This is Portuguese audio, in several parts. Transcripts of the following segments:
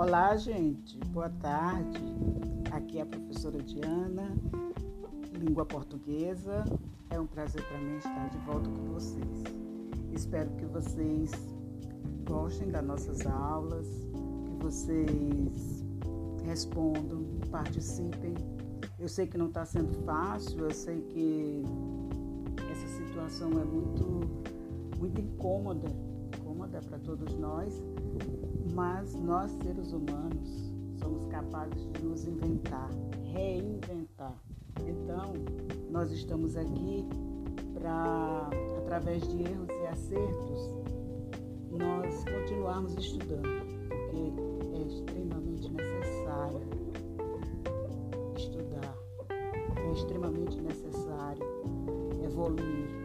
Olá, gente. Boa tarde. Aqui é a professora Diana, língua portuguesa. É um prazer para mim estar de volta com vocês. Espero que vocês gostem das nossas aulas, que vocês respondam, participem. Eu sei que não está sendo fácil, eu sei que essa situação é muito, muito incômoda, incômoda para todos nós, mas nós, seres humanos, somos capazes de nos inventar, reinventar. Então, nós estamos aqui para, através de erros e acertos, nós continuarmos estudando, porque é extremamente necessário estudar, é extremamente necessário evoluir.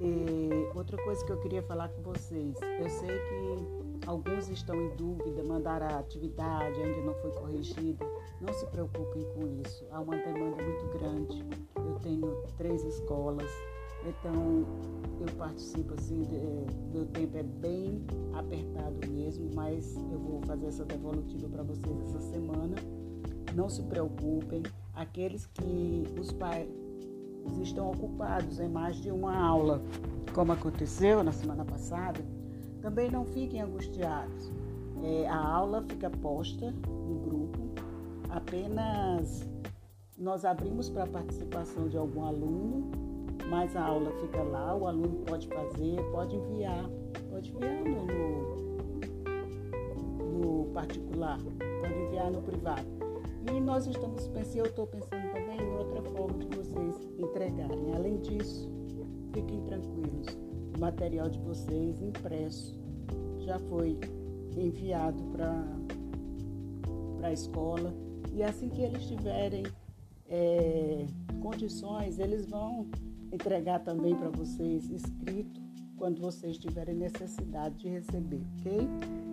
E outra coisa que eu queria falar com vocês, eu sei que Alguns estão em dúvida, mandaram a atividade, ainda não foi corrigida. Não se preocupem com isso. Há uma demanda muito grande. Eu tenho três escolas, então eu participo assim, de, meu tempo é bem apertado mesmo, mas eu vou fazer essa devolutiva para vocês essa semana. Não se preocupem. Aqueles que os pais estão ocupados em mais de uma aula, como aconteceu na semana passada, também não fiquem angustiados. É, a aula fica posta no grupo, apenas nós abrimos para a participação de algum aluno, mas a aula fica lá, o aluno pode fazer, pode enviar, pode enviar no, no, particular, pode enviar no privado. E nós estamos pensando, eu estou pensando também em outra forma de vocês entregarem. Além disso, fiquem tranquilos o material de vocês impresso já foi enviado para a escola e assim que eles tiverem é, condições, eles vão entregar também para vocês escrito quando vocês tiverem necessidade de receber, ok?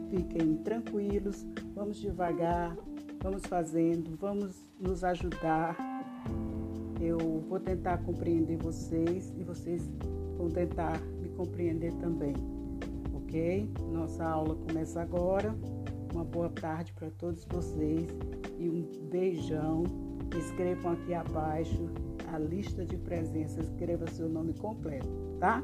Fiquem tranquilos, vamos devagar, vamos fazendo, vamos nos ajudar. Eu vou tentar compreender vocês e vocês vão tentar me compreender também, ok? Nossa aula começa agora. Uma boa tarde para todos vocês e um beijão. Escrevam aqui abaixo a lista de presença, escreva seu nome completo, tá?